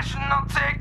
I I'll take